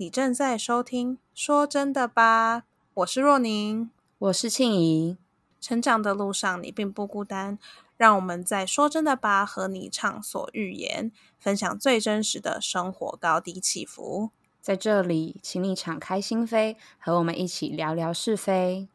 你正在收听《说真的吧》，我是若宁，我是庆怡。成长的路上，你并不孤单。让我们在《说真的吧》和你畅所欲言，分享最真实的生活高低起伏。在这里，请你敞开心扉，和我们一起聊聊是非。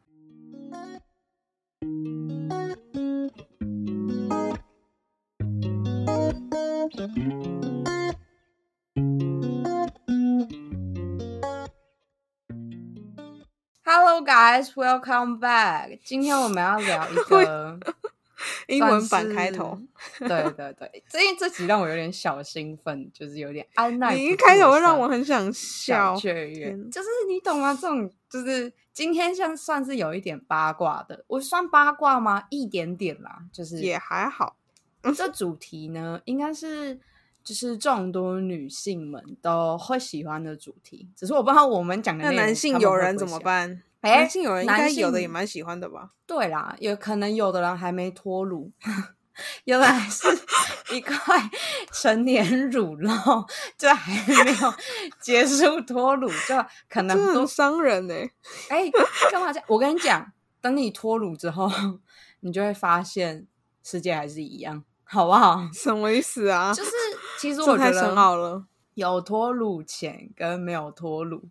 Hello, guys, welcome back. 今天我们要聊一个英文版开头。对对对，这这集让我有点小兴奋，就是有点安奈。你一开头会让我很想笑，雀跃，就是你懂吗？这种就是今天像算是有一点八卦的，我算八卦吗？一点点啦，就是也还好。这主题呢，应该是就是众多女性们都会喜欢的主题，只是我不知道我们讲的那男性友人怎么办？男性有人应该有的也蛮喜欢的吧？对啦，有可能有的人还没脱乳，有的还是 一块成年乳酪，就还没有结束脱乳，就可能都伤人呢。哎，干嘛这样？我跟你讲，等你脱乳之后，你就会发现世界还是一样。好不好？什么意思啊？就是其实我觉得深奥了。有脱乳前跟没有脱乳，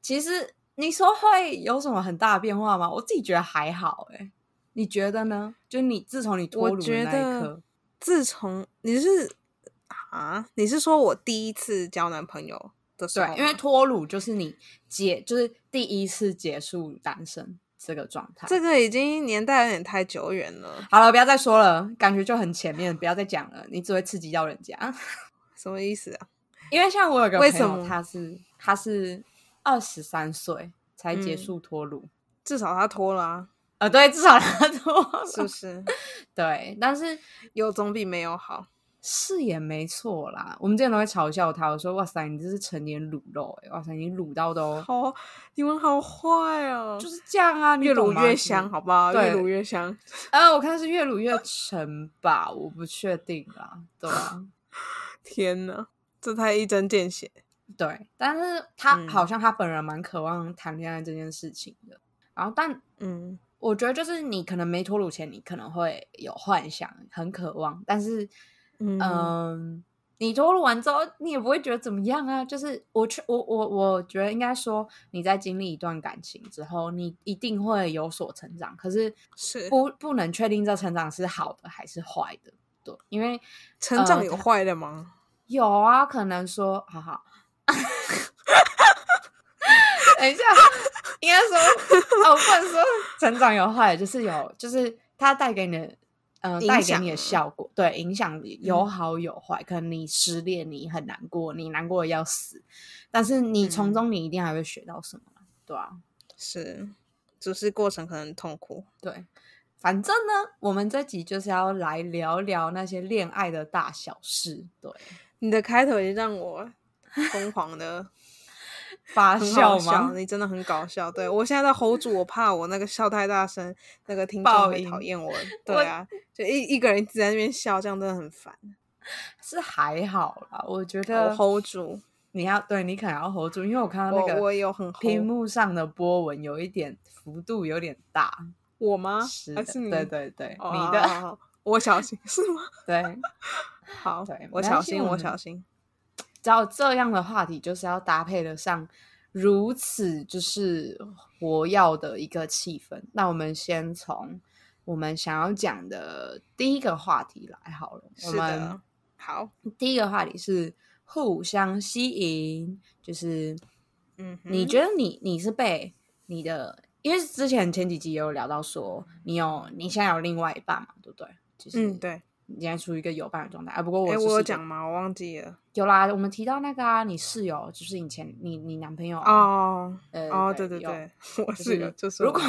其实你说会有什么很大的变化吗？我自己觉得还好。哎，你觉得呢？就你自从你脱乳的那一刻，自从你是啊，你是说我第一次交男朋友的时候？对，因为脱乳就是你结，就是第一次结束单身。这个状态，这个已经年代有点太久远了。好了，不要再说了，感觉就很前面，不要再讲了，你只会刺激到人家。什么意思啊？因为像我有个朋友，他是他是二十三岁才结束脱乳，至少他脱了啊。呃，对，至少他脱，是不是？对，但是有总比没有好。是也没错啦，我们之前都会嘲笑他，我说：“哇塞，你这是成年卤肉哎！哇塞，你卤到都好，你们好坏哦！就是这样啊，越卤越香，好不好？越卤越香。呃，我看是越卤越沉吧，我不确定啦。对啊，天哪，这太一针见血。对，但是他好像他本人蛮渴望谈恋爱这件事情的。然后，但嗯，我觉得就是你可能没脱乳前，你可能会有幻想，很渴望，但是。嗯，你脱乳完之后，你也不会觉得怎么样啊。就是我，我，我，我觉得应该说，你在经历一段感情之后，你一定会有所成长。可是是不不能确定这成长是好的还是坏的。对，因为成长有坏的吗？有啊，可能说，好好，等一下，应该说，哦，不能说成长有坏，就是有，就是它带给你的。嗯，带给你的效果，对，影响有好有坏。可能你失恋，你很难过，你难过的要死，但是你从中你一定还会学到什么，对啊，是，只是过程可能痛苦。对，反正呢，我们这集就是要来聊聊那些恋爱的大小事。对，你的开头也让我 疯狂的。发笑吗？你真的很搞笑。对我现在在 hold 住，我怕我那个笑太大声，那个听众会讨厌我。对啊，就一一个人一直在那边笑，这样真的很烦。是还好啦，我觉得 hold 住。你要对你可能要 hold 住，因为我看到那个我有很屏幕上的波纹有一点幅度有点大。我吗？是还是你？对对对，你的我小心是吗？对，好，我小心，我小心。照这样的话题，就是要搭配得上如此就是活要的一个气氛。那我们先从我们想要讲的第一个话题来好了。我们好，第一个话题是互相吸引，就是嗯，你觉得你你是被你的，因为之前前几集也有聊到说，你有你现在有另外一半嘛，对不对？就是嗯，对。你现在处于一个有伴的状态啊？不过我哎，我有讲吗？我忘记了。有啦，我们提到那个啊，你室友就是以前你你男朋友哦，呃哦，对对对，我室友就是如果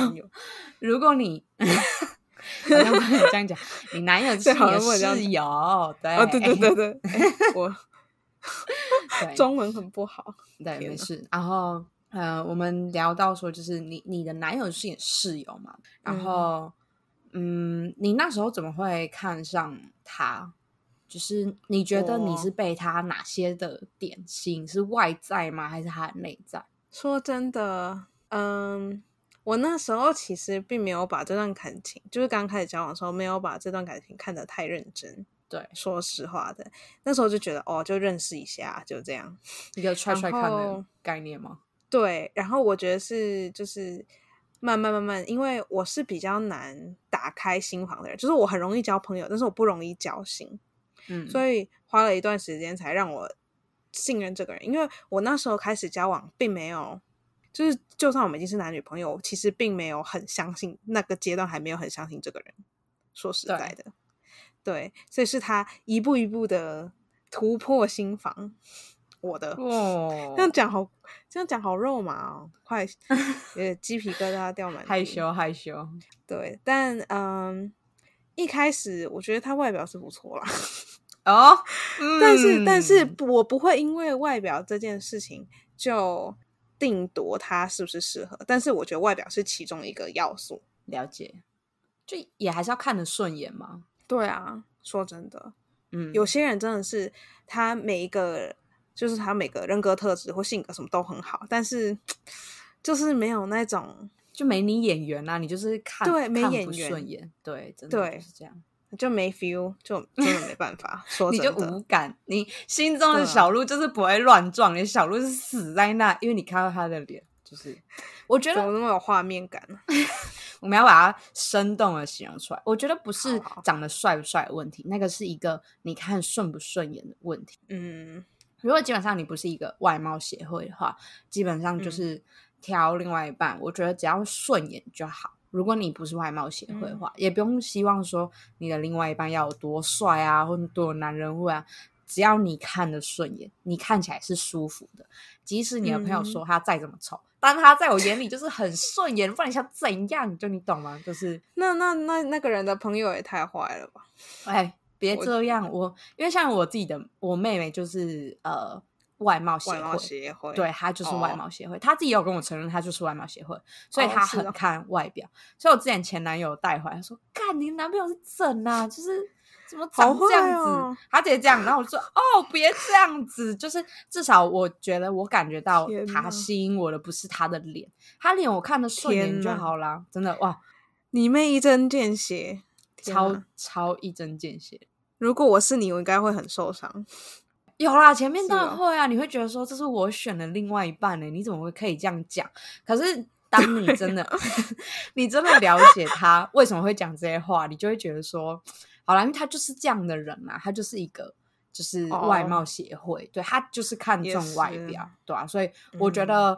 如果你，这样讲，你男友 是你的室友，对，哦对对对对，我中文很不好，对，没事。然后呃，我们聊到说，就是你你的男友是你室友嘛，然后。嗯，你那时候怎么会看上他？就是你觉得你是被他哪些的点吸引？是外在吗？还是他的内在？说真的，嗯，我那时候其实并没有把这段感情，就是刚开始交往的时候，没有把这段感情看得太认真。对，说实话的，那时候就觉得哦，就认识一下，就这样一个踹踹看的概念吗？对，然后我觉得是就是慢慢慢慢，因为我是比较难打开心房的人，就是我很容易交朋友，但是我不容易交心。嗯，所以花了一段时间才让我信任这个人，因为我那时候开始交往，并没有，就是就算我们已经是男女朋友，其实并没有很相信那个阶段，还没有很相信这个人。说实在的，对，所以是他一步一步的突破心房，我的哦，这样讲好，这样讲好肉麻哦，快，呃，鸡皮疙瘩掉满，害羞害羞，对，但嗯，一开始我觉得他外表是不错啦。哦，但是但是我不会因为外表这件事情就定夺他是不是适合，但是我觉得外表是其中一个要素。了解，就也还是要看得顺眼嘛。对啊，说真的，嗯，有些人真的是他每一个就是他每个人格特质或性格什么都很好，但是就是没有那种就没你眼缘啊，你就是看对没眼缘，对，真的是这样。就没 feel，就 真的没办法说。你就无感，你心中的小鹿就是不会乱撞，你小鹿是死在那，因为你看到他的脸，就是我觉得怎么那么有画面感呢？我们要把它生动的形容出来。我觉得不是长得帅不帅的问题，那个是一个你看顺不顺眼的问题。嗯，如果基本上你不是一个外貌协会的话，基本上就是挑另外一半，我觉得只要顺眼就好。如果你不是外貌协会的话，也不用希望说你的另外一半要有多帅啊，或者多有男人味啊。只要你看的顺眼，你看起来是舒服的，即使你的朋友说他再怎么丑，但他在我眼里就是很顺眼。不然你想怎样？就你懂吗？就是那那那那个人的朋友也太坏了吧？哎，别这样，我因为像我自己的我妹妹就是呃。外貌协会，对她就是外貌协会，她自己有跟我承认她就是外貌协会，所以她很看外表。所以我之前前男友带回来说：“看你男朋友是整啊，就是怎么长这样子？”他直接这样，然后我说：“哦，别这样子，就是至少我觉得我感觉到他吸引我的不是他的脸，他脸我看的顺眼就好啦。真的哇，你妹一针见血，超超一针见血。如果我是你，我应该会很受伤。”有啦，前面当然会啊，你会觉得说这是我选的另外一半呢，你怎么会可以这样讲？可是当你真的，你真的了解他为什么会讲这些话，你就会觉得说，好了，因为他就是这样的人嘛，他就是一个就是外貌协会，对他就是看重外表，对啊，所以我觉得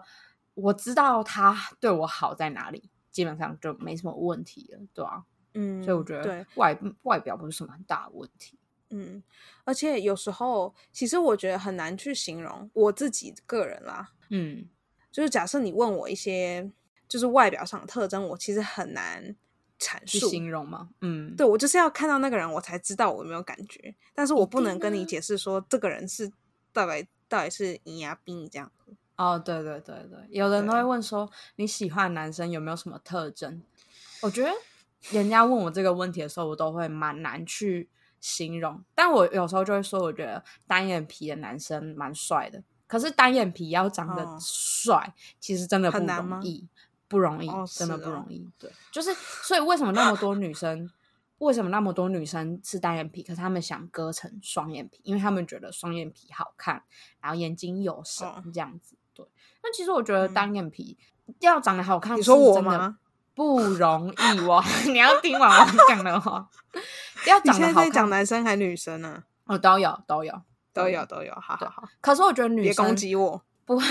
我知道他对我好在哪里，基本上就没什么问题了，对啊，嗯，所以我觉得外外表不是什么很大的问题。嗯，而且有时候，其实我觉得很难去形容我自己个人啦。嗯，就是假设你问我一些就是外表上的特征，我其实很难阐述形容吗？嗯，对我就是要看到那个人，我才知道我有没有感觉。但是我不能跟你解释说这个人是到底到底是你呀逼你这样。哦，对对对对，有人都会问说你喜欢男生有没有什么特征？我觉得人家问我这个问题的时候，我都会蛮难去。形容，但我有时候就会说，我觉得单眼皮的男生蛮帅的。可是单眼皮要长得帅，其实真的不容易，不容易，真的不容易。对，就是所以为什么那么多女生，为什么那么多女生是单眼皮，可是她们想割成双眼皮，因为她们觉得双眼皮好看，然后眼睛有神这样子。对，那其实我觉得单眼皮要长得好看，你说我吗？不容易哇！你要听完我讲的话，要长得好看。讲男生还女生呢？哦，都有，都有，都有，都有。好好好。可是我觉得女生别攻击我，不会，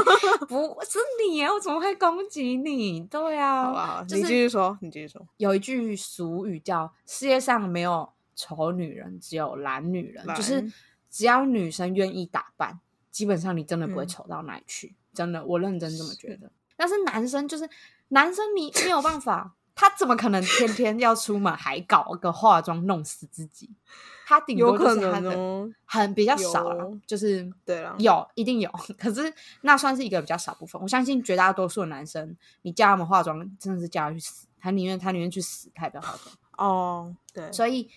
不是你啊！我怎么会攻击你？对啊，好吧，你继续说，你继续说。有一句俗语叫“世界上没有丑女人，只有懒女人”，就是只要女生愿意打扮，基本上你真的不会丑到哪里去。真的，我认真这么觉得。但是男生就是。男生你没有办法，他怎么可能天天要出门还搞个化妆弄死自己？他顶多就是他的很比较少了，就是对了，有一定有，可是那算是一个比较少部分。我相信绝大多数的男生，你叫他们化妆，真的是叫他去死，他宁愿他宁愿去死，他也不要化妆。哦，对，所以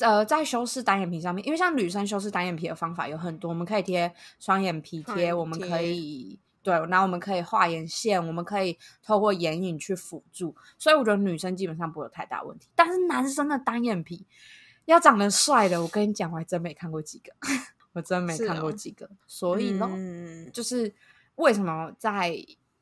呃，在修饰单眼皮上面，因为像女生修饰单眼皮的方法有很多，我们可以贴双眼皮贴，我们可以对，然后我们可以画眼线，我们可以透过眼影去辅助，所以我觉得女生基本上不会有太大问题。但是男生的单眼皮要长得帅的，我跟你讲，我还真没看过几个，我真没看过几个。所以呢，就 是为什么在。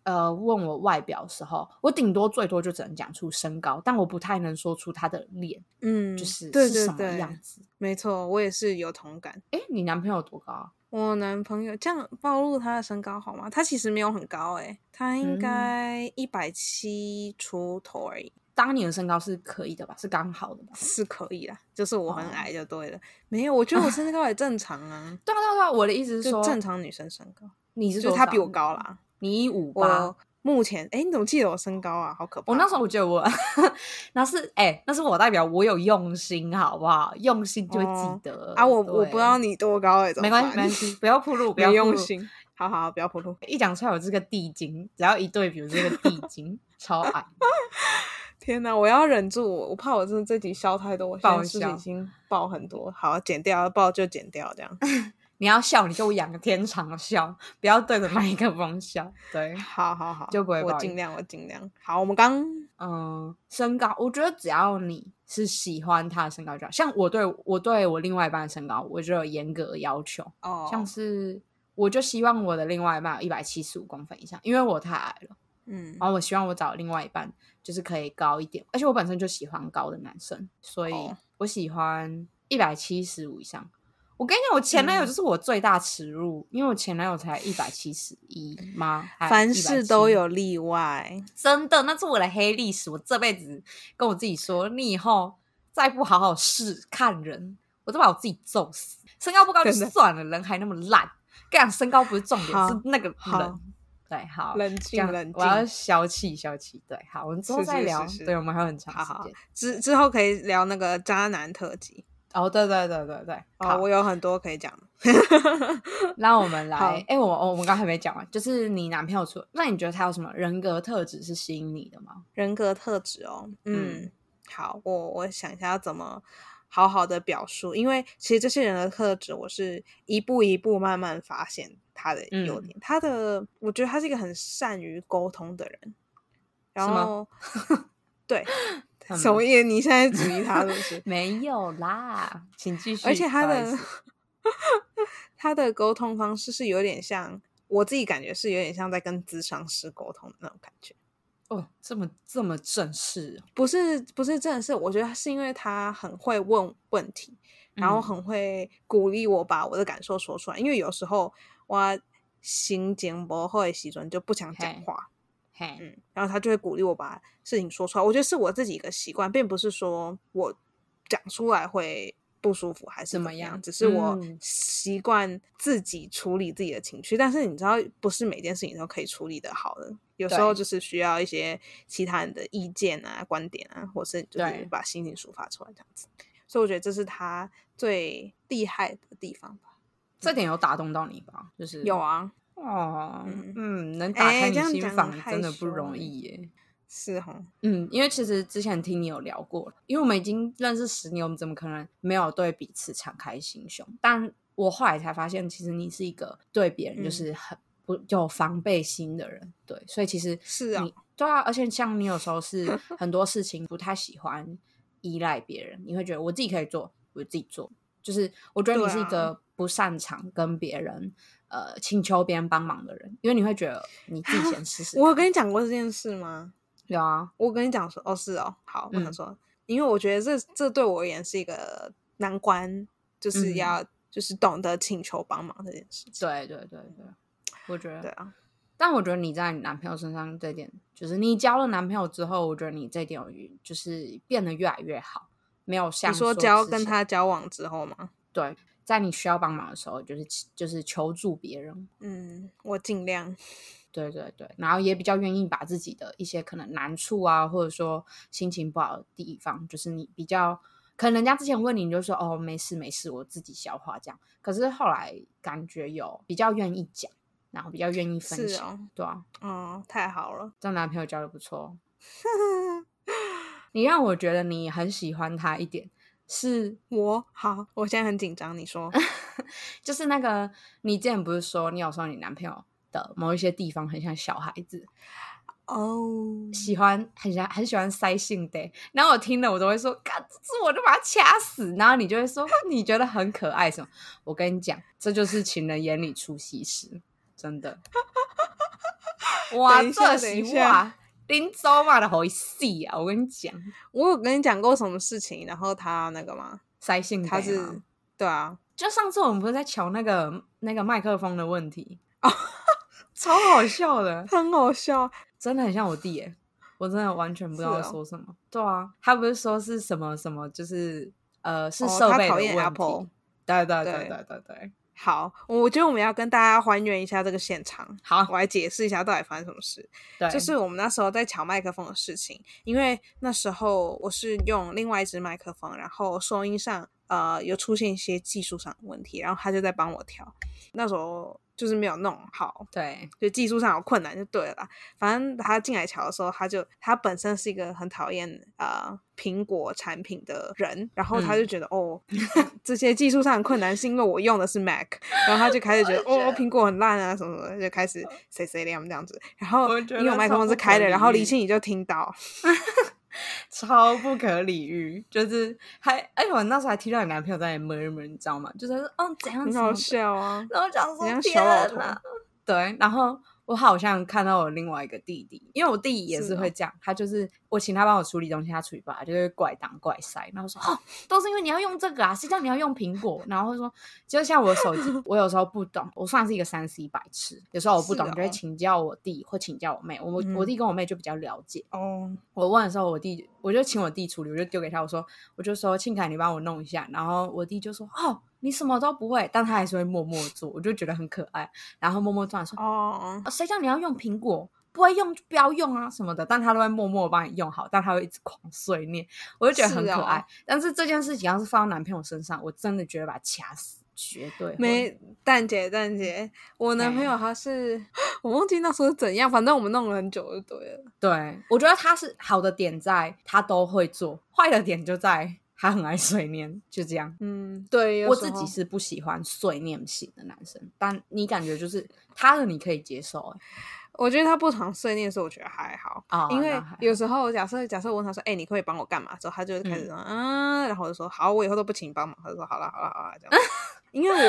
呃，问我外表的时候，我顶多最多就只能讲出身高，但我不太能说出他的脸，嗯，就是是什么样子。没错，我也是有同感。哎，你男朋友多高？我男朋友这样暴露他的身高好吗？他其实没有很高，哎，他应该一百七出头而已。当年的身高是可以的吧？是刚好的吧？是可以啦，就是我很矮就对了。没有，我觉得我身高也正常啊。对啊，对啊，我的意思是说正常女生身高。你是说他比我高啦？你一五八，目前哎，你怎么记得我身高啊？好可怕！我那时候我觉得我 那是哎，那是我代表我有用心，好不好？用心就会记得啊。我我不知道你多高哎，没关系没关系，不要铺路，不要用心。好好，不要铺路。一讲出来我这个地精，只要一对比，我这个地精超矮。天哪，我要忍住，我怕我真的这集笑太多，我现在是已经爆很多。好，剪掉，爆就剪掉，这样。你要笑，你就仰个天长笑，不要对着麦克风笑。对，好好好，就不会。我尽量，我尽量。好，我们刚嗯，身高，我觉得只要你是喜欢他的身高就好。像我对我对我另外一半的身高，我就有严格要求。哦，像是我就希望我的另外一半有一百七十五公分以上，因为我太矮了。嗯，然后我希望我找另外一半就是可以高一点，而且我本身就喜欢高的男生，所以我喜欢一百七十五以上。我跟你讲，我前男友就是我最大耻辱，因为我前男友才一百七十一吗？凡事都有例外，真的，那是我的黑历史。我这辈子跟我自己说，你以后再不好好试看人，我都把我自己揍死。身高不高就算了，人还那么烂。跟你讲，身高不是重点，是那个人。对，好，冷静，冷静，我要消气，消气。对，好，我们之后再聊。对，我们还有很长时间，之之后可以聊那个渣男特辑。哦，对对对对对，哦，我有很多可以讲。那我们来，哎，我我们刚还没讲完，就是你男朋友说，那你觉得他有什么人格特质是吸引你的吗？人格特质哦，嗯，好，我我想一下要怎么好好的表述，因为其实这些人的特质，我是一步一步慢慢发现他的优点。他的，我觉得他是一个很善于沟通的人，然后 对。什么意思？你现在质疑他是不是？没有啦，请继续。而且他的 他的沟通方式是有点像，我自己感觉是有点像在跟咨商师沟通的那种感觉。哦，这么这么正式？不是不是正式，我觉得是因为他很会问问题，然后很会鼓励我把我的感受说出来。因为有时候我心情不好的时阵就不想讲话。嗯，然后他就会鼓励我把事情说出来。我觉得是我自己一个习惯，并不是说我讲出来会不舒服还是怎么样，只是我习惯自己处理自己的情绪。但是你知道，不是每件事情都可以处理的好的，有时候就是需要一些其他人的意见啊、观点啊，或是就是把心情抒发出来这样子。所以我觉得这是他最厉害的地方吧。这点有打动到你吧？就是有啊。哦，嗯，能打开你心房真的不容易耶，是哈，嗯，因为其实之前听你有聊过了，因为我们已经认识十年，我们怎么可能没有对彼此敞开心胸？但我后来才发现，其实你是一个对别人就是很不有防备心的人，对，所以其实是啊，对啊，而且像你有时候是 很多事情不太喜欢依赖别人，你会觉得我自己可以做，我自己做，就是我觉得你是一个不擅长跟别人。呃，请求别人帮忙的人，因为你会觉得你自己先试试。我跟你讲过这件事吗？有啊，我跟你讲说，哦，是哦，好，我能说，因为我觉得这这对我而言是一个难关，就是要就是懂得请求帮忙这件事情。对对对对，我觉得对啊。但我觉得你在你男朋友身上这点，就是你交了男朋友之后，我觉得你这点有就是变得越来越好，没有像你说交跟他交往之后吗？对。在你需要帮忙的时候，就是就是求助别人。嗯，我尽量。对对对，然后也比较愿意把自己的一些可能难处啊，或者说心情不好的地方，就是你比较可能人家之前问你，你就说哦没事没事，我自己消化这样。可是后来感觉有比较愿意讲，然后比较愿意分享，对啊，哦，太好了，这男朋友交的不错。你让我觉得你很喜欢他一点。是我好，我现在很紧张。你说，就是那个你之前不是说你有时候你男朋友的某一些地方很像小孩子哦，喜欢很喜欢很喜欢塞性的，然后我听了我都会说，干这我就把他掐死。然后你就会说你觉得很可爱什么？我跟你讲，这就是情人眼里出西施，真的。哇，这是哇。林州嘛的好细啊！我跟你讲，我有跟你讲过什么事情，然后他那个吗？塞信他是对啊，就上次我们不是在瞧那个那个麦克风的问题啊，超好笑的，很好笑，真的很像我弟耶，我真的完全不知道说什么。对啊，他不是说是什么什么，就是呃是设备的问题，对对对对对对。好，我觉得我们要跟大家还原一下这个现场。好，我来解释一下到底发生什么事。对，就是我们那时候在调麦克风的事情，因为那时候我是用另外一支麦克风，然后收音上呃有出现一些技术上的问题，然后他就在帮我调。那时候。就是没有弄好，对，就技术上有困难就对了。反正他进来瞧的时候，他就他本身是一个很讨厌呃苹果产品的人，然后他就觉得哦，这些技术上的困难是因为我用的是 Mac，然后他就开始觉得 哦苹果很烂啊什么什么，就开始 say say 这样这样子。然后因为麦克风是开的，然后李庆宇就听到。超不可理喻，就是还哎，我那时候还听到你男朋友在 murmur，你知道吗？就是说，哦，怎样很好笑啊，然后讲说天哪，对，然后。我好像看到我另外一个弟弟，因为我弟弟也是会这样，他就是我请他帮我处理东西，他处理不来，就会怪挡怪塞，然后说哦，都是因为你要用这个啊，谁叫你要用苹果？然后说，就像我手机，我有时候不懂，我算是一个三 C 白痴，有时候我不懂就会请教我弟或请教我妹，我我弟跟我妹就比较了解哦。我问的时候，我弟我就请我弟处理，我就丢给他，我说我就说庆凯，你帮我弄一下，然后我弟就说哦。你什么都不会，但他还是会默默做，我就觉得很可爱。然后默默做，说：“哦，谁叫你要用苹果？不会用就不要用啊什么的。”但他都会默默帮你用好，但他会一直狂碎念，我就觉得很可爱。但是这件事情要是放到男朋友身上，我真的觉得把他掐死，绝对没。蛋姐，蛋姐，我男朋友他是 我忘记那时候是怎样，反正我们弄了很久就对了。对，我觉得他是好的点在他都会做，坏的点就在。他很爱碎念，就这样。嗯，对我自己是不喜欢碎念型的男生，但你感觉就是他的你可以接受。哎，我觉得他不常碎念的时候，我觉得还好啊，因为有时候假设假设我问他说：“哎，你可以帮我干嘛？”之后他就开始说：“嗯。”然后我就说：“好，我以后都不请你帮忙。”他就说：“好了，好了，好了。”这样。因为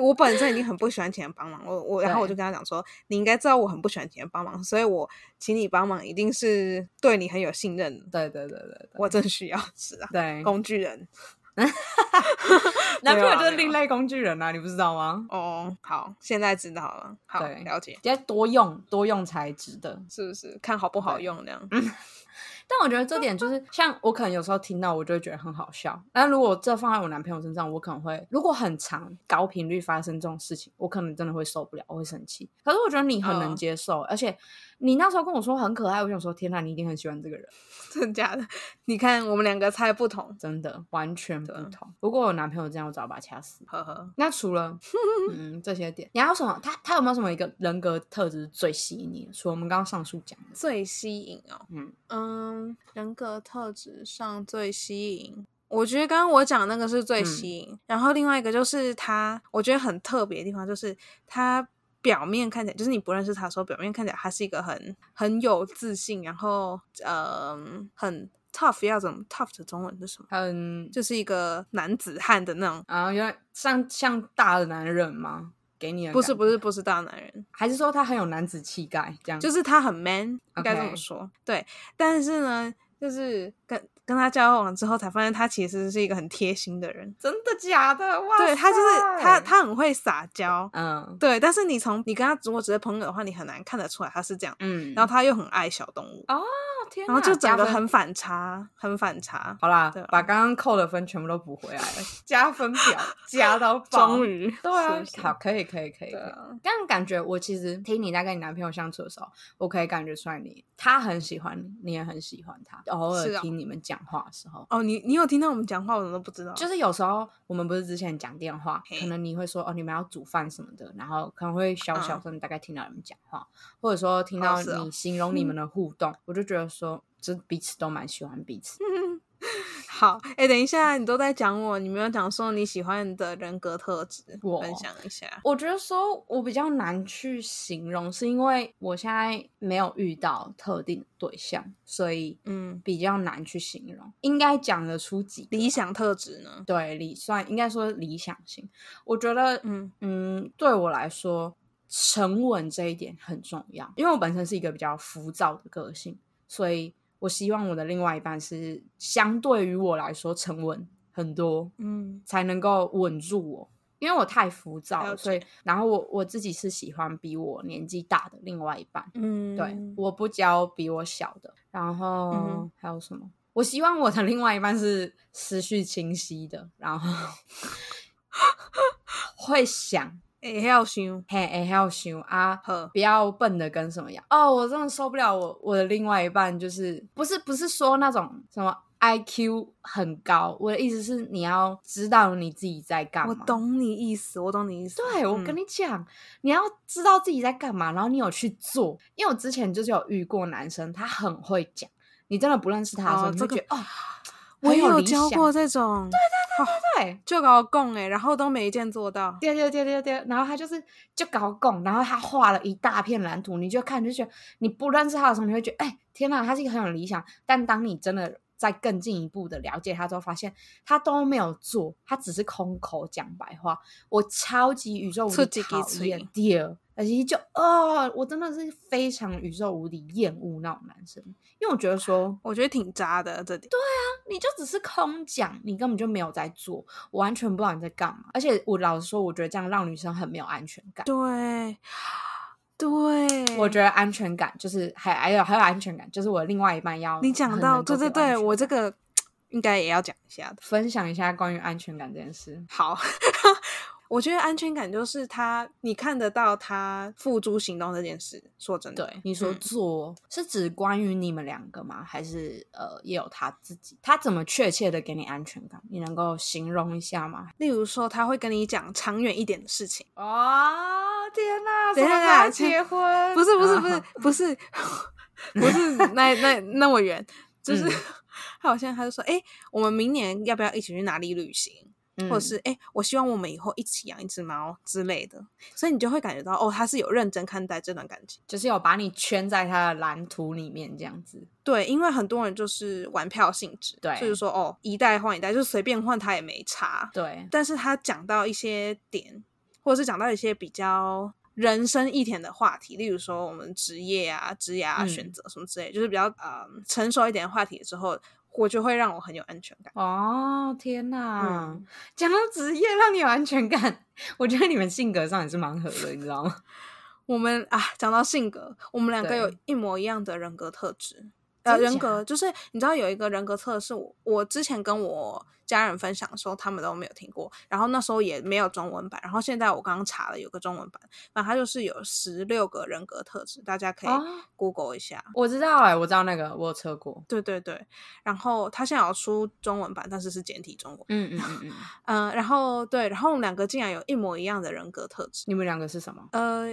我我本身已经很不喜欢请人帮忙，我我然后我就跟他讲说，你应该知道我很不喜欢请人帮忙，所以我请你帮忙一定是对你很有信任。对对对对，我真需要是啊，对工具人，男朋友就是另类工具人啊，你不知道吗？哦，好，现在知道了，好了解，要多用多用才值得，是不是？看好不好用那样。但我觉得这点就是，像我可能有时候听到，我就会觉得很好笑。但如果这放在我男朋友身上，我可能会，如果很长、高频率发生这种事情，我可能真的会受不了，我会生气。可是我觉得你很能接受，而且。你那时候跟我说很可爱，我想说天哪，你一定很喜欢这个人，真的假的？你看我们两个猜不同，真的完全不同。如果我男朋友这样，我早把他掐死。呵呵。那除了 嗯这些点，你还有什么？他他有没有什么一个人格特质最吸引你？除了我们刚刚上述讲的最吸引哦，嗯嗯，人格特质上最吸引，我觉得刚刚我讲那个是最吸引。然后另外一个就是他，我觉得很特别的地方就是他。表面看起来就是你不认识他的时候，表面看起来他是一个很很有自信，然后呃很 tough，要怎么 tough 的中文是什么？很就是一个男子汉的那种啊，原来像像大的男人吗？给你不是不是不是大男人，还是说他很有男子气概？这样就是他很 man，应该这么说。对，但是呢，就是跟。跟他交往之后，才发现他其实是一个很贴心的人。真的假的？哇！对他就是他，他很会撒娇。嗯，对。但是你从你跟他如果只是朋友的话，你很难看得出来他是这样。嗯。然后他又很爱小动物。哦天！然后就整个很反差，很反差。好啦，把刚刚扣的分全部都补回来了，加分表 加到爆。终于。对啊。好，可以，可以，可以。这样。感觉我其实听你在跟你男朋友相处的时候，我可以感觉出来你他很喜欢你，你也很喜欢他。偶尔听你们讲话的时候。哦，你你有听到我们讲话，我怎么都不知道。就是有时候我们不是之前讲电话，可能你会说哦，你们要煮饭什么的，然后可能会小小声大概听到你们讲话，或者说听到你形容你们 的互动，我就觉得说，这彼此都蛮喜欢彼此。好，哎，等一下，你都在讲我，你没有讲说你喜欢的人格特质，分享一下。我觉得说我比较难去形容，是因为我现在没有遇到特定对象，所以嗯，比较难去形容。应该讲得出几理想特质呢？对，理算应该说理想型。我觉得，嗯嗯，对我来说，沉稳这一点很重要，因为我本身是一个比较浮躁的个性，所以。我希望我的另外一半是相对于我来说沉稳很多，嗯，才能够稳住我，因为我太浮躁了，所以然后我我自己是喜欢比我年纪大的另外一半，嗯，对，我不交比我小的，然后还有什么？我希望我的另外一半是思绪清晰的，然后 会想。会晓想，嘿，会晓想啊，不要笨的跟什么样哦！我真的受不了我我的另外一半，就是不是不是说那种什么 I Q 很高，我的意思是你要知道你自己在干嘛。我懂你意思，我懂你意思。对，我跟你讲，你要知道自己在干嘛，然后你有去做。因为我之前就是有遇过男生，他很会讲，你真的不认识他的时候，你就觉得哦。我也有教过这种，对对对对对，就搞供哎，然后都没一件做到，对对对对对，然后他就是就搞供，然后他画了一大片蓝图，你就看就觉得你不认识他的时候，你会觉得哎天哪，他是一个很有理想，但当你真的在更进一步的了解他之后，发现他都没有做，他只是空口讲白话，我超级宇宙无敌讨厌第二。而且就哦，我真的是非常宇宙无敌厌恶那种男生，因为我觉得说，我觉得挺渣的这点。对啊，你就只是空讲，你根本就没有在做，我完全不知道你在干嘛。而且我老实说，我觉得这样让女生很没有安全感。对，对，我觉得安全感就是还还有还有安全感，就是我另外一半要你讲到，对对对，我这个应该也要讲一下，分享一下关于安全感这件事。好。我觉得安全感就是他，你看得到他付诸行动这件事。说真的，对你说做是指关于你们两个吗？还是呃，也有他自己？他怎么确切的给你安全感？你能够形容一下吗？例如说，他会跟你讲长远一点的事情。哦，天哪！等一下，结婚？不是，不是，不是，不是，不是 那那那么远。就是 他好像他就说，哎，我们明年要不要一起去哪里旅行？或者是哎，我希望我们以后一起养一只猫之类的，所以你就会感觉到哦，他是有认真看待这段感情，就是有把你圈在他的蓝图里面这样子。对，因为很多人就是玩票性质，对，就是说哦，一代换一代，就随便换他也没差。对，但是他讲到一些点，或者是讲到一些比较人生一点的话题，例如说我们职业啊、职业啊选择什么之类，就是比较呃成熟一点的话题之后。我就会让我很有安全感哦！天哪，讲到职业让你有安全感，我觉得你们性格上也是蛮合的，你知道吗？我们啊，讲到性格，我们两个有一模一样的人格特质。呃，人格就是你知道有一个人格测试，我我之前跟我。家人分享的时候，他们都没有听过，然后那时候也没有中文版，然后现在我刚刚查了，有个中文版，那它就是有十六个人格特质，大家可以 Google 一下。我知道哎，我知道那个，我有测过。对对对，然后他现在有出中文版，但是是简体中文。嗯嗯嗯嗯。嗯，然后对，然后我们两个竟然有一模一样的人格特质。你们两个是什么？呃，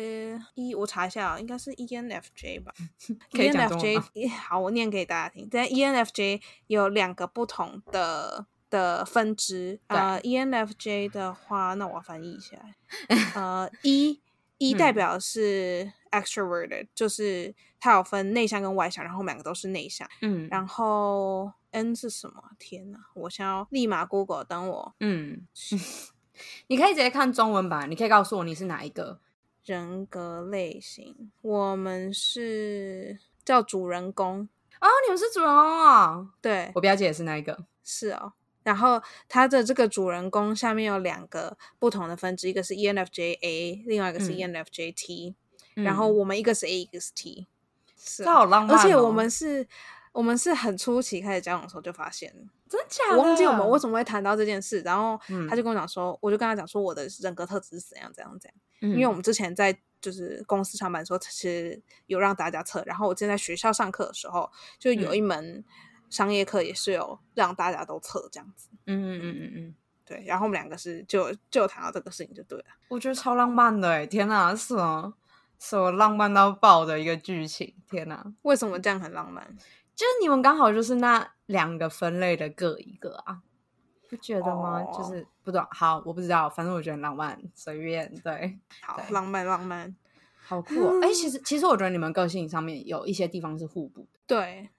一我查一下，应该是 ENFJ 吧。ENFJ 好，我念给大家听。但 ENFJ 有两个不同的。的分支，呃，ENFJ 的话，那我翻译一下，呃，一一代表是 extroverted，就是它有分内向跟外向，然后两个都是内向，嗯，然后 N 是什么？天哪，我想要立马 Google 等我，嗯，你可以直接看中文版，你可以告诉我你是哪一个人格类型？我们是叫主人公哦，你们是主人公啊？对，我表姐也是那一个？是哦。然后他的这个主人公下面有两个不同的分支，一个是 ENFJ A，另外一个是 ENFJ T。然后我们一个是 A，一个是 T，是好浪漫。而且我们是，我们是很初期开始交往的时候就发现，真假？我忘记我们为什么会谈到这件事。然后他就跟我讲说，我就跟他讲说我的人格特质是怎样怎样怎样。因为我们之前在就是公司上班的时候，其实有让大家测。然后我之前在学校上课的时候，就有一门。商业课也是有让大家都测这样子，嗯嗯嗯嗯嗯，对，然后我们两个是就就谈到这个事情就对了，我觉得超浪漫的哎，天哪，是么什么浪漫到爆的一个剧情，天哪，为什么这样很浪漫？就是你们刚好就是那两个分类的各一个啊，不觉得吗？就是不懂，好，我不知道，反正我觉得浪漫，随便，对，好，浪漫，浪漫，好酷哦！哎，其实，其实我觉得你们个性上面有一些地方是互补的，对。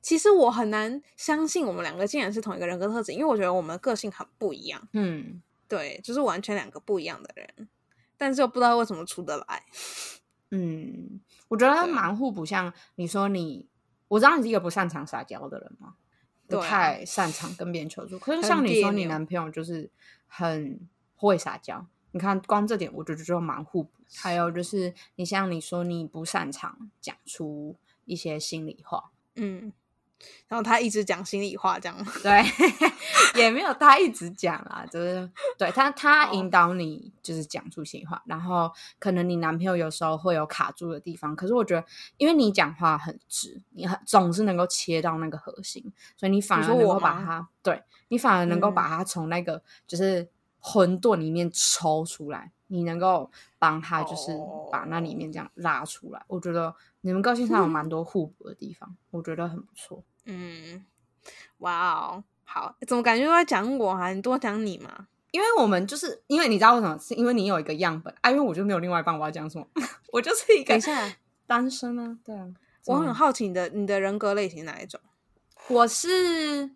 其实我很难相信我们两个竟然是同一个人格特质，因为我觉得我们个性很不一样。嗯，对，就是完全两个不一样的人，但是又不知道为什么处得来。嗯，我觉得蛮互补。像你说你，我知道你是一个不擅长撒娇的人嘛，不太擅长跟别人求助。可是像你说，你男朋友就是很会撒娇。你看，光这点我觉得就蛮互补。还有就是你像你说你不擅长讲出一些心里话，嗯。然后他一直讲心里话，这样。对，也没有他一直讲啊，就是对他他引导你就是讲出心里话，然后可能你男朋友有时候会有卡住的地方，可是我觉得因为你讲话很直，你很总是能够切到那个核心，所以你反而能够把他，对你反而能够把他从那个就是混沌里面抽出来，你能够帮他就是把那里面这样拉出来，我觉得你们个性上有蛮多互补的地方，我觉得很不错。嗯，哇哦，好，怎么感觉都在讲我啊？你多讲你嘛？因为我们就是因为你知道为什么？是因为你有一个样本啊？因为我就没有另外一半，我要讲什么？我就是一个 单身啊。对啊，我很好奇你的你的人格类型哪一种？我是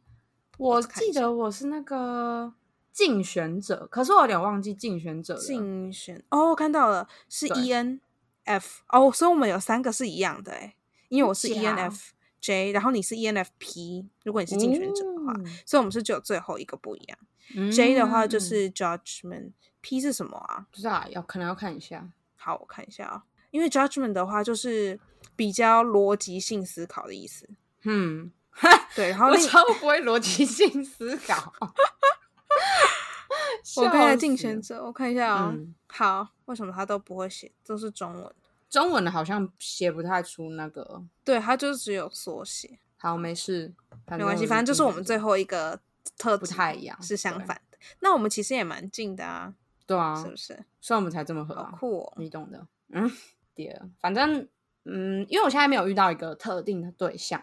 我记得我是那个竞选者，可是我有点忘记竞选者竞选哦，看到了是 E N F 哦，所以我们有三个是一样的哎，因为我是 E N F。J，然后你是 ENFP，如果你是竞选者的话，所以我们是只有最后一个不一样。J 的话就是 Judgment，P 是什么啊？不知道，要可能要看一下。好，我看一下啊。因为 Judgment 的话就是比较逻辑性思考的意思。嗯，对。然后 我超不会逻辑性思考。我看一下竞选者，我看一下啊。好，为什么他都不会写？都是中文。中文的好像写不太出那个，对，他就只有缩写。好，没事，没关系，反正就是我们最后一个特不太一样，是相反的。那我们其实也蛮近的啊，对啊，是不是？所以我们才这么合，酷，哦，你懂的。嗯，对，反正嗯，因为我现在没有遇到一个特定的对象，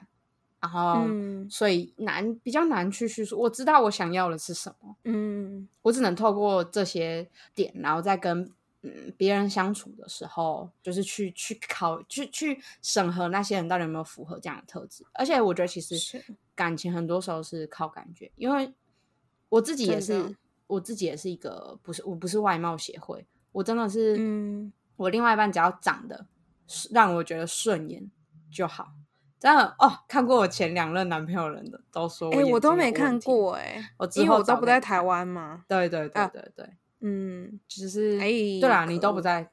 然后所以难比较难去叙述。我知道我想要的是什么，嗯，我只能透过这些点，然后再跟。嗯，别人相处的时候，就是去去考去去审核那些人到底有没有符合这样的特质。而且我觉得，其实感情很多时候是靠感觉，因为我自己也是，我自己也是一个不是我不是外貌协会，我真的是，嗯，我另外一半只要长得让我觉得顺眼就好。真的哦，看过我前两任男朋友人的都说，哎，我都没看过哎，我因为我都不在台湾嘛。对对对对对。嗯，只是对啦，你都不在，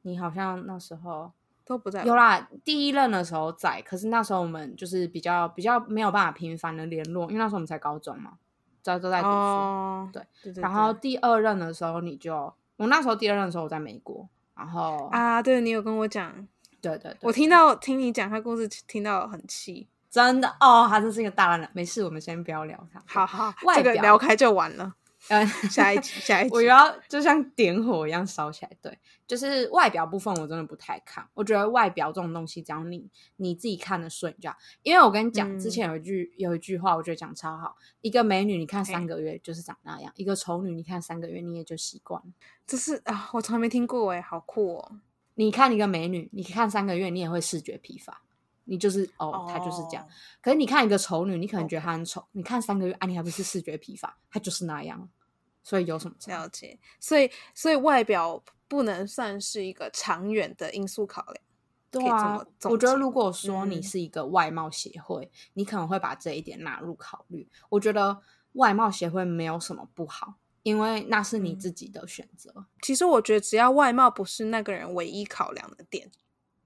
你好像那时候都不在。有啦，第一任的时候在，可是那时候我们就是比较比较没有办法频繁的联络，因为那时候我们才高中嘛，在都在读书。对，然后第二任的时候，你就我那时候第二任的时候我在美国，然后啊，对你有跟我讲，对对，我听到听你讲他故事，听到很气，真的哦，他真是一个大男人。没事，我们先不要聊他，好好，这个聊开就完了。嗯，下一集，下一 集，我要就像点火一样烧起来。对，就是外表部分，我真的不太看。我觉得外表这种东西，只要你你自己看得顺就好。因为我跟你讲，之前有一句有一句话，我觉得讲超好。一个美女，你看三个月就是长那样；一个丑女，你看三个月你也就习惯了。这是啊，我从来没听过哎，好酷哦！你看一个美女，你看三个月，你也会视觉疲乏。你就是哦，她就是这样。可是你看一个丑女，你可能觉得她很丑，你看三个月啊，你还不是视觉疲乏？她就是那样。所以有什么了解？所以所以外表不能算是一个长远的因素考量。对啊，我觉得如果说你是一个外貌协会，你可能会把这一点纳入考虑。我觉得外貌协会没有什么不好，因为那是你自己的选择。其实我觉得只要外貌不是那个人唯一考量的点，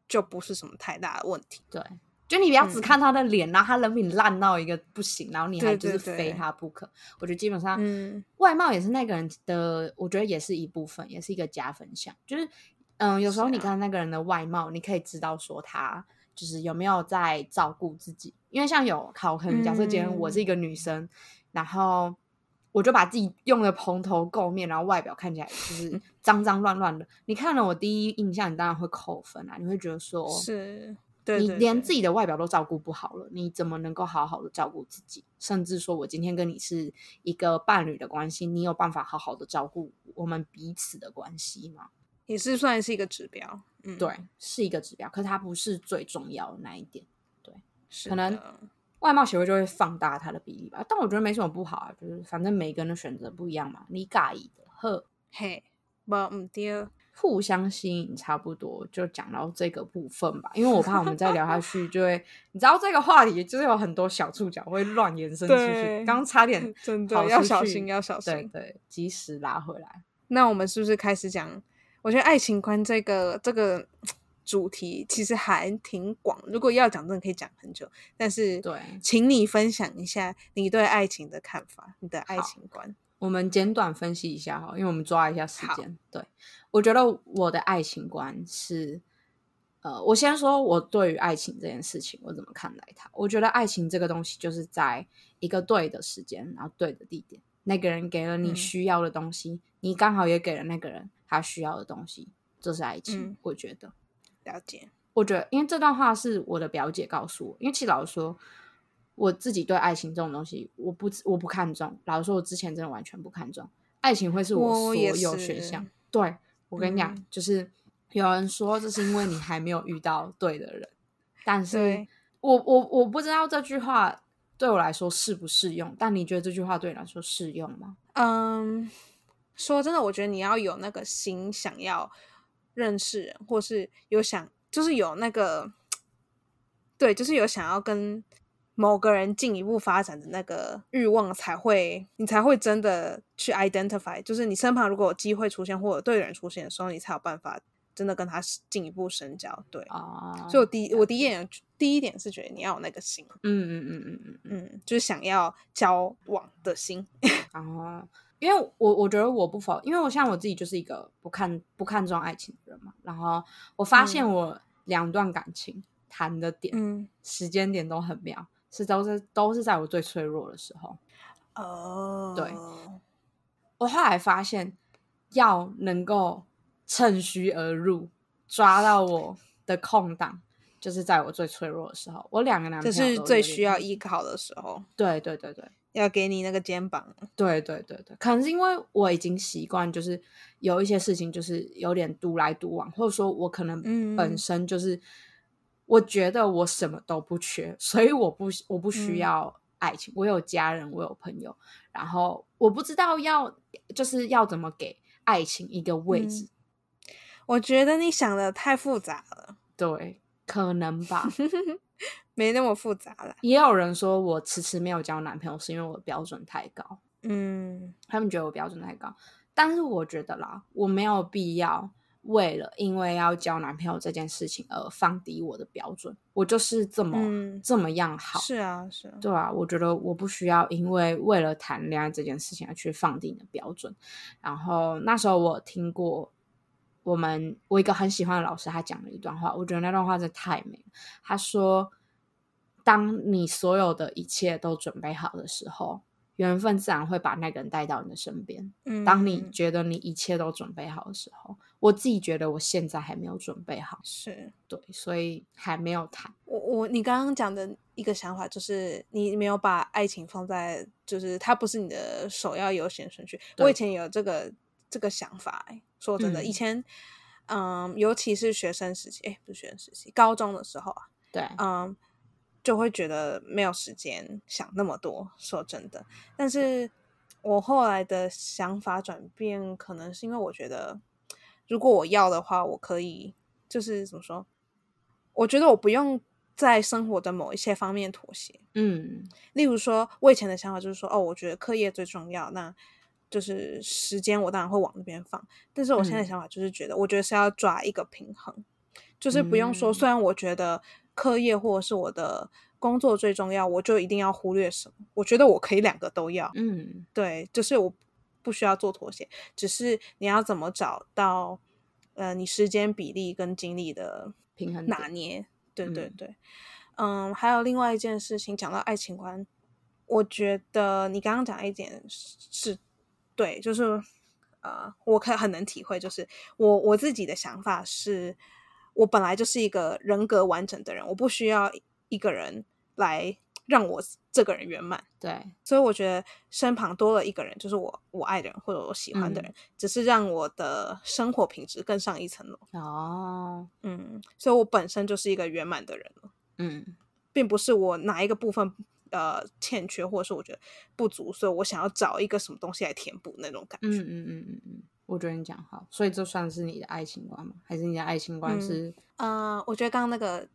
就不是什么太大的问题。对。就你不要只看他的脸，然后他人品烂到一个不行，然后你还就是非他不可。我觉得基本上，外貌也是那个人的，我觉得也是一部分，也是一个加分项。就是，嗯，有时候你看那个人的外貌，你可以知道说他就是有没有在照顾自己。因为像有考，可能假设今天我是一个女生，然后我就把自己用的蓬头垢面，然后外表看起来就是 脏脏乱乱的，你看了我第一印象，你当然会扣分啊，你会觉得说是。你连自己的外表都照顾不好了，你怎么能够好好的照顾自己？甚至说我今天跟你是一个伴侣的关系，你有办法好好的照顾我们彼此的关系吗？也是算是一个指标，嗯，对，是一个指标，可是它不是最重要的那一点，对，可能外貌协会就会放大它的比例吧。但我觉得没什么不好啊，就是反正每个人的选择不一样嘛，你介意的呵，嘿，不唔对。互相吸引，差不多就讲到这个部分吧。因为我怕我们再聊下去，就会你知道这个话题就是有很多小触角会乱延伸出去。刚差点 真的要小心，要小心，对对，及时拉回来。那我们是不是开始讲？我觉得爱情观这个这个主题其实还挺广，如果要讲，真的可以讲很久。但是，对，请你分享一下你对爱情的看法，你的爱情观。我们简短分析一下哈，因为我们抓一下时间。对我觉得我的爱情观是，呃，我先说我对于爱情这件事情我怎么看待它。我觉得爱情这个东西就是在一个对的时间，然后对的地点，那个人给了你需要的东西，你刚好也给了那个人他需要的东西，这是爱情。我觉得了解。我觉得，因为这段话是我的表姐告诉我，因为其实老实说。我自己对爱情这种东西，我不我不看重。老实说，我之前真的完全不看重爱情，会是我所有选项。对我跟你讲，就是有人说这是因为你还没有遇到对的人，但是我我我不知道这句话对我来说适不适用。但你觉得这句话对你来说适用吗？嗯，说真的，我觉得你要有那个心，想要认识人，或是有想，就是有那个，对，就是有想要跟。某个人进一步发展的那个欲望，才会你才会真的去 identify，就是你身旁如果有机会出现或者对人出现的时候，你才有办法真的跟他进一步深交。对哦，所以我第我第一眼第一点是觉得你要有那个心，嗯嗯嗯嗯嗯嗯，就是想要交往的心。哦，因为我我觉得我不否，因为我像我自己就是一个不看不看重爱情的人嘛，然后我发现我两段感情谈的点，时间点都很妙。是都是都是在我最脆弱的时候，哦，对，我后来发现要能够趁虚而入，抓到我的空档，就是在我最脆弱的时候。我两个男朋友是最需要依靠的时候，对对对对，要给你那个肩膀，对对对对，可能是因为我已经习惯，就是有一些事情就是有点独来独往，或者说我可能本身就是。我觉得我什么都不缺，所以我不我不需要爱情。我有家人，我有朋友，然后我不知道要就是要怎么给爱情一个位置。我觉得你想的太复杂了。对，可能吧，没那么复杂了。也有人说我迟迟没有交男朋友是因为我标准太高。嗯，他们觉得我标准太高，但是我觉得啦，我没有必要。为了因为要交男朋友这件事情而放低我的标准，我就是这么这么样好。是啊，是啊，对啊，我觉得我不需要因为为了谈恋爱这件事情而去放低你的标准。然后那时候我听过我们我一个很喜欢的老师，他讲了一段话，我觉得那段话真的太美了。他说：“当你所有的一切都准备好的时候。”缘分自然会把那个人带到你的身边。嗯，当你觉得你一切都准备好的时候，我自己觉得我现在还没有准备好，是对，所以还没有谈。我我你刚刚讲的一个想法就是，你没有把爱情放在，就是它不是你的首要优先顺序。我以前有这个这个想法，说真的，以前，嗯，尤其是学生时期，哎，不是学生时期，高中的时候啊，对，嗯。就会觉得没有时间想那么多，说真的。但是我后来的想法转变，可能是因为我觉得，如果我要的话，我可以，就是怎么说？我觉得我不用在生活的某一些方面妥协。嗯，例如说，我以前的想法就是说，哦，我觉得课业最重要，那就是时间我当然会往那边放。但是我现在想法就是觉得，我觉得是要抓一个平衡，就是不用说，虽然我觉得。课业或者是我的工作最重要，我就一定要忽略什么？我觉得我可以两个都要。嗯，对，就是我不需要做妥协，只是你要怎么找到呃你时间比例跟精力的平衡拿捏？对对对，嗯，还有另外一件事情，讲到爱情观，我觉得你刚刚讲一点是对，就是呃，我可以很能体会，就是我我自己的想法是。我本来就是一个人格完整的人，我不需要一个人来 让我这个人圆满。对，所以我觉得身旁多了一个人，就是我我爱的人或者我喜欢的人，只是让我的生活品质更上一层楼。哦，嗯，所以我本身就是一个圆满的人了。嗯，并不是我哪一个部分呃欠缺，或者是我觉得不足，所以我想要找一个什么东西来填补那种感觉。嗯嗯嗯嗯嗯。我觉得你讲好，所以这算是你的爱情观吗？还是你的爱情观是？呃，我觉得刚刚那个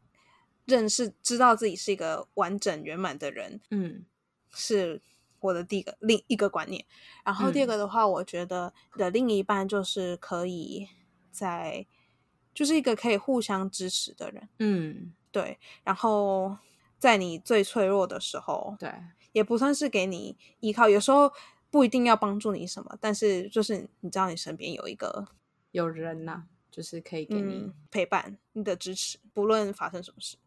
认识、知道自己是一个完整圆满的人，嗯，是我的第一个另一个观念。然后第二个的话，我觉得的另一半就是可以在，就是一个可以互相支持的人，嗯，对。然后在你最脆弱的时候，对，也不算是给你依靠，有时候。不一定要帮助你什么，但是就是你知道你身边有一个有人呐，就是可以给你陪伴、你的支持，不论发生什么事。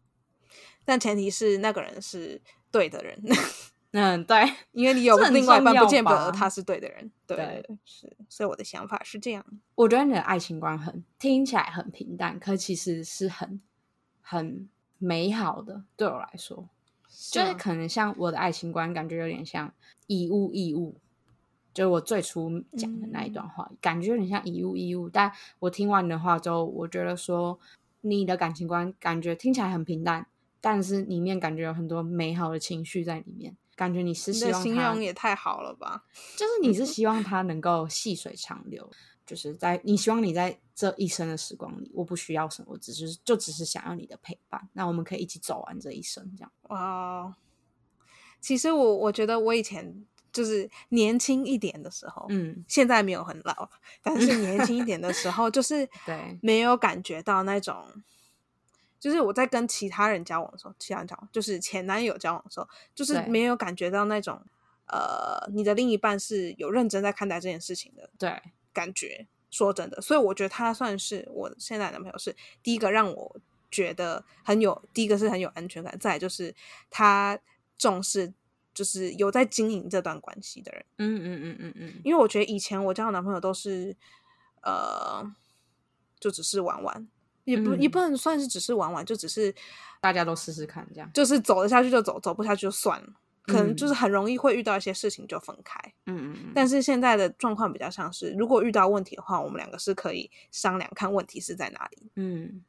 但前提是那个人是对的人。嗯，对，因为你有另外一半，不见得他是对的人。对，是，所以我的想法是这样。我觉得你的爱情观很听起来很平淡，可其实是很很美好的。对我来说，就是可能像我的爱情观，感觉有点像以物易物。就是我最初讲的那一段话，感觉有点像以物易物。但我听完你的话之后，我觉得说你的感情观感觉听起来很平淡，但是里面感觉有很多美好的情绪在里面。感觉你是希望形容也太好了吧？就是你是 希望他能够细水长流，就是在你希望你在这一生的时光里，我不需要什么，我只是就只是想要你的陪伴。那我们可以一起走完这一生，这样。哇，其实我我觉得我以前。就是年轻一点的时候，嗯，现在没有很老，但是年轻一点的时候，就是 对。没有感觉到那种，就是我在跟其他人交往的时候，其他人交往，就是前男友交往的时候，就是没有感觉到那种，呃，你的另一半是有认真在看待这件事情的，对，感觉说真的，所以我觉得他算是我现在男朋友是第一个让我觉得很有，第一个是很有安全感，再就是他重视。就是有在经营这段关系的人，嗯嗯嗯嗯嗯，因为我觉得以前我交的男朋友都是，呃，就只是玩玩，也不也不能算是只是玩玩，就只是大家都试试看这样，就是走得下去就走，走不下去就算了，可能就是很容易会遇到一些事情就分开，嗯嗯嗯。但是现在的状况比较像是，如果遇到问题的话，我们两个是可以商量看问题是在哪里，嗯，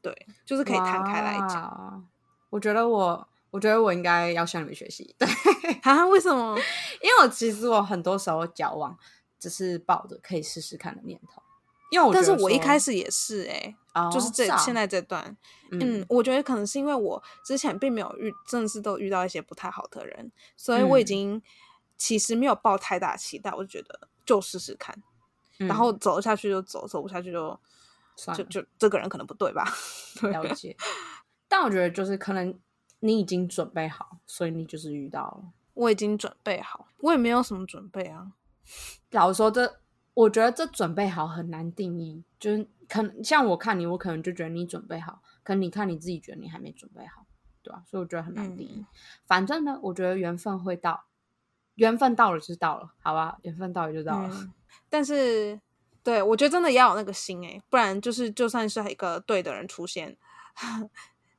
对，就是可以摊开来讲。我觉得我。我觉得我应该要向你们学习，对啊？为什么？因为我其实我很多时候交往只是抱着可以试试看的念头，因为我但是我一开始也是哎，就是这现在这段，嗯，我觉得可能是因为我之前并没有遇，正式都遇到一些不太好的人，所以我已经其实没有抱太大期待，我就觉得就试试看，然后走下去就走，走不下去就就就这个人可能不对吧？了解，但我觉得就是可能。你已经准备好，所以你就是遇到了。我已经准备好，我也没有什么准备啊。老实说，这我觉得这准备好很难定义。就是可能像我看你，我可能就觉得你准备好，可能你看你自己觉得你还没准备好，对吧？所以我觉得很难定义。反正呢，我觉得缘分会到，缘分到了就到了，好吧？缘分到了就到了。但是，对我觉得真的要有那个心哎，不然就是就算是一个对的人出现。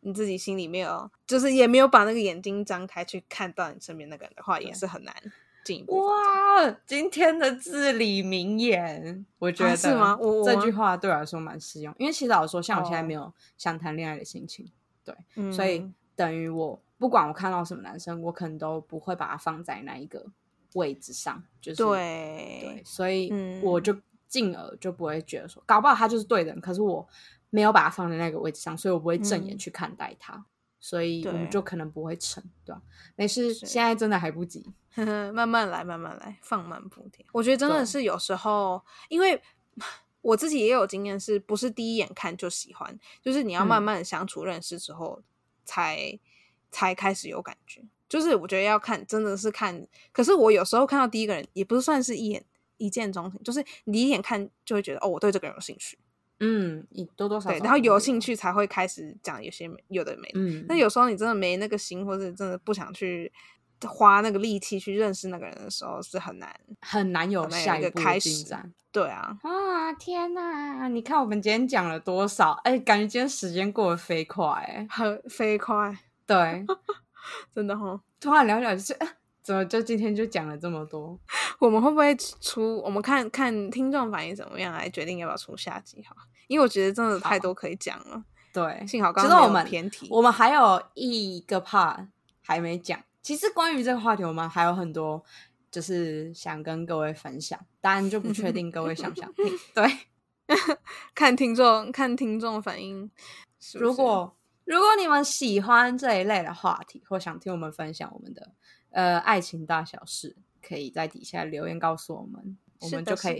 你自己心里没有，就是也没有把那个眼睛张开去看到你身边那个人的话，也是很难进一步。哇，今天的至理名言，我觉得是吗？我这句话对我来说蛮适用，因为其实老实说，像我现在没有想谈恋爱的心情，对，所以等于我不管我看到什么男生，我可能都不会把他放在那一个位置上，就是对对，所以我就进而就不会觉得说，搞不好他就是对的，可是我。没有把它放在那个位置上，所以我不会正眼去看待它，所以我们就可能不会成，对吧？没事，现在真的还不急，慢慢来，慢慢来，放慢步调。我觉得真的是有时候，因为我自己也有经验，是不是第一眼看就喜欢？就是你要慢慢相处、认识之后，才才开始有感觉。就是我觉得要看，真的是看。可是我有时候看到第一个人，也不是算是一眼一见钟情，就是你一眼看就会觉得，哦，我对这个人有兴趣。嗯，你多多少对，然后有兴趣才会开始讲有些没有的没，嗯，那有时候你真的没那个心，或者真的不想去花那个力气去认识那个人的时候，是很难很难有下一个开始。对啊，啊天哪！你看我们今天讲了多少？哎，感觉今天时间过得飞快，很飞快。对，真的哈。突然聊聊就是，怎么就今天就讲了这么多？我们会不会出？我们看看听众反应怎么样来决定要不要出下集哈？因为我觉得真的太多可以讲了。对，幸好刚刚我们偏题，我们还有一个 part 还没讲。其实关于这个话题，我们还有很多。就是想跟各位分享，当然就不确定各位想不想听。对，看听众看听众反应。如果如果你们喜欢这一类的话题，或想听我们分享我们的呃爱情大小事，可以在底下留言告诉我们，我们就可以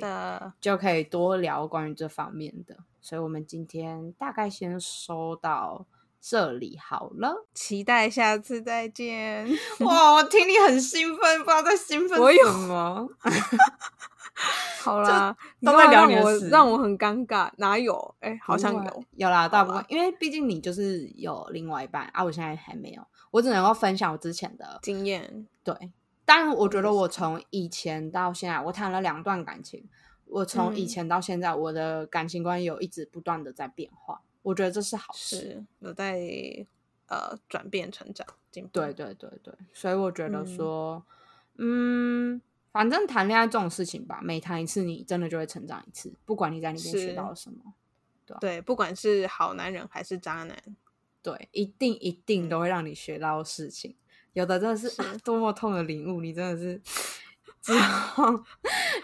就可以多聊关于这方面的。所以，我们今天大概先收到。这里好了，期待下次再见。哇，我听你很兴奋，不知道在兴奋什么。好啦，都在聊你的事，让我很尴尬。哪有？哎，好像有，有啦，大部分。因为毕竟你就是有另外一半啊，我现在还没有，我只能够分享我之前的经验。对，但我觉得我从以前到现在，我谈了两段感情，我从以前到现在，我的感情观有一直不断的在变化。我觉得这是好事，有在呃转变、成长、进步。对对对对，所以我觉得说，嗯，反正谈恋爱这种事情吧，每谈一次，你真的就会成长一次，不管你在里面学到了什么。对对，不管是好男人还是渣男，对，一定一定都会让你学到事情。有的真的是多么痛的领悟，你真的是之后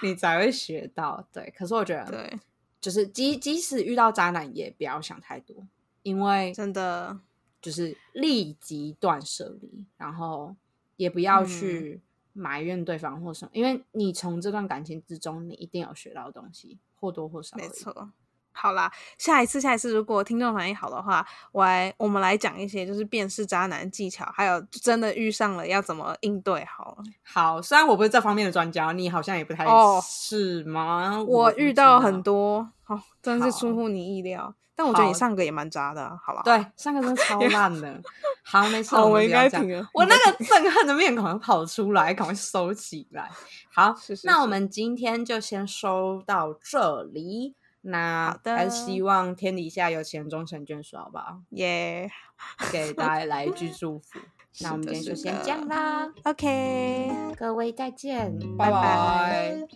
你才会学到。对，可是我觉得对。就是即即使遇到渣男，也不要想太多，因为真的就是立即断舍离，然后也不要去埋怨对方或什么，因为你从这段感情之中，你一定有学到东西，或多或少。没错。好啦，下一次，下一次，如果听众反应好的话，我来，我们来讲一些就是辨识渣男技巧，还有真的遇上了要怎么应对。好，好，虽然我不是这方面的专家，你好像也不太是吗？我遇到很多，哦，真的是出乎你意料。但我觉得你上个也蛮渣的，好吧？对，上个真的超 烂的。好，没事，我应该停了。我那个憎恨的面孔跑出来，赶快收起来。好，那我们今天就先收到这里。那还是希望天底下有钱终成眷属，好不好？耶，给大家来一句祝福。那我们今天就先这样啦，OK，各位再见，拜拜。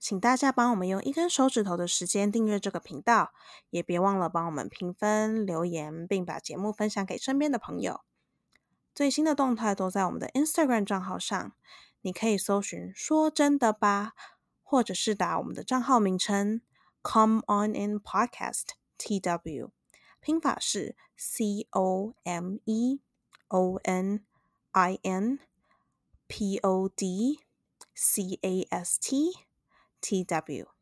请大家帮我们用一根手指头的时间订阅这个频道，也别忘了帮我们评分、留言，并把节目分享给身边的朋友。最新的动态都在我们的 Instagram 账号上，你可以搜寻“说真的吧”，或者是打我们的账号名称 “Come On In Podcast TW”，拼法是 C O M E O N I N P O D C A S T T W。